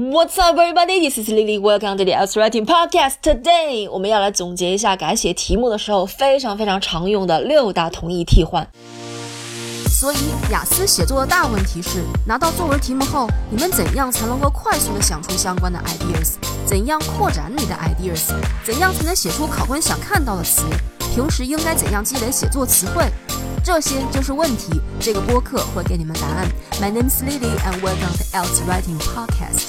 What's up, everybody? This is Lily. Welcome to the Els Writing Podcast. Today，我们要来总结一下改写题目的时候非常非常常用的六大同义替换。所以，雅思写作的大问题是，拿到作文题目后，你们怎样才能够快速的想出相关的 ideas？怎样扩展你的 ideas？怎样才能写出考官想看到的词？平时应该怎样积累写作词汇？这些就是问题。这个播客会给你们答案。My name is Lily, and welcome to Els Writing Podcast.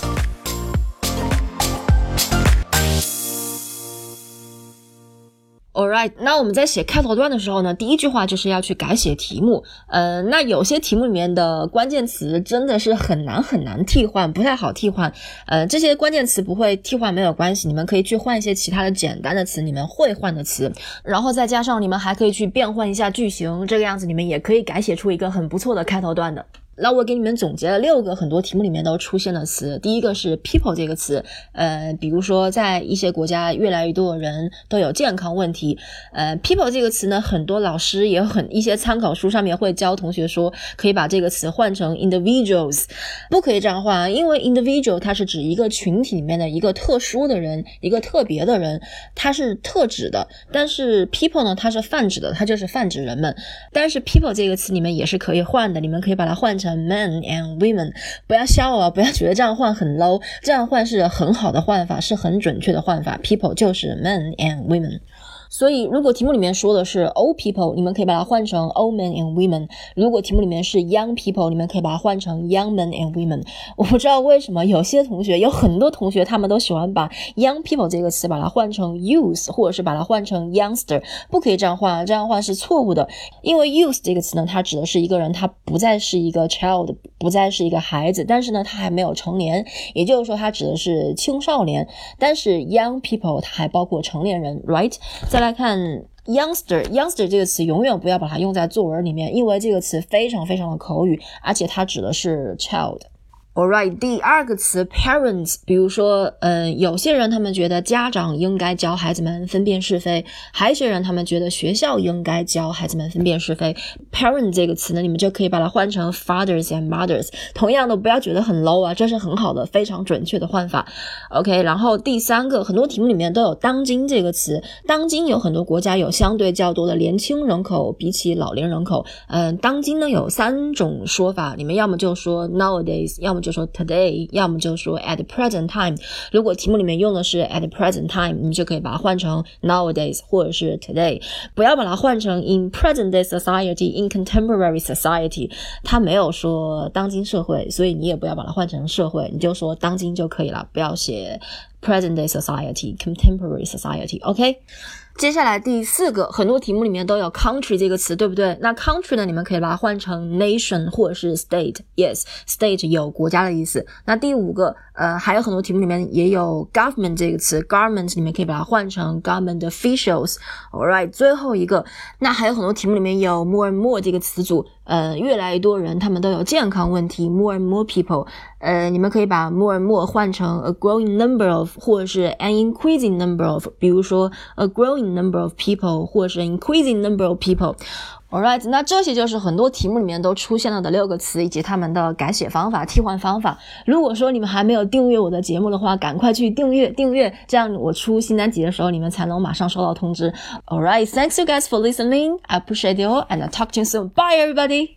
All right，那我们在写开头段的时候呢，第一句话就是要去改写题目。呃，那有些题目里面的关键词真的是很难很难替换，不太好替换。呃，这些关键词不会替换没有关系，你们可以去换一些其他的简单的词，你们会换的词，然后再加上你们还可以去变换一下句型，这个样子你们也可以改写出一个很不错的开头段的。那我给你们总结了六个很多题目里面都出现的词。第一个是 people 这个词，呃，比如说在一些国家，越来越多的人都有健康问题。呃，people 这个词呢，很多老师也很一些参考书上面会教同学说，可以把这个词换成 individuals，不可以这样换，因为 individual 它是指一个群体里面的一个特殊的人，一个特别的人，它是特指的。但是 people 呢，它是泛指的，它就是泛指人们。但是 people 这个词你们也是可以换的，你们可以把它换成。Men and women，不要笑啊！不要觉得这样换很 low，这样换是很好的换法，是很准确的换法。People 就是 men and women。所以，如果题目里面说的是 old people，你们可以把它换成 old men and women。如果题目里面是 young people，你们可以把它换成 young men and women。我不知道为什么有些同学，有很多同学，他们都喜欢把 young people 这个词把它换成 youth，或者是把它换成 youngster。不可以这样换，这样换是错误的。因为 youth 这个词呢，它指的是一个人，他不再是一个 child，不再是一个孩子，但是呢，他还没有成年，也就是说，他指的是青少年。但是 young people 它还包括成年人，right？在来看 youngster，youngster 这个词永远不要把它用在作文里面，因为这个词非常非常的口语，而且它指的是 child。All right，第二个词 parents，比如说，嗯，有些人他们觉得家长应该教孩子们分辨是非，还有些人他们觉得学校应该教孩子们分辨是非。parent 这个词呢，你们就可以把它换成 fathers and mothers，同样的不要觉得很 low 啊，这是很好的，非常准确的换法。OK，然后第三个，很多题目里面都有当今这个词，当今有很多国家有相对较多的年轻人口，比起老龄人口，嗯，当今呢有三种说法，你们要么就说 nowadays，要么就说 today，要么就说 at the present time。如果题目里面用的是 at the present time，你就可以把它换成 nowadays 或者是 today。不要把它换成 in present day society，in contemporary society。它没有说当今社会，所以你也不要把它换成社会，你就说当今就可以了，不要写 present day society，contemporary society。OK。接下来第四个，很多题目里面都有 country 这个词，对不对？那 country 呢，你们可以把它换成 nation 或者是 state。Yes，state 有国家的意思。那第五个，呃，还有很多题目里面也有 government 这个词，government 你们可以把它换成 government officials。All right，最后一个，那还有很多题目里面有 more and more 这个词组，呃，越来越多人他们都有健康问题，more and more people。呃，你们可以把 more and more 换成 a growing number of，或者是 an increasing number of。比如说 a growing number of people，或者是 increasing number of people。Alright，那这些就是很多题目里面都出现了的六个词以及它们的改写方法、替换方法。如果说你们还没有订阅我的节目的话，赶快去订阅订阅，这样我出新单集的时候，你们才能马上收到通知。Alright，thanks you guys for listening. I appreciate you and I talk to you soon. Bye everybody.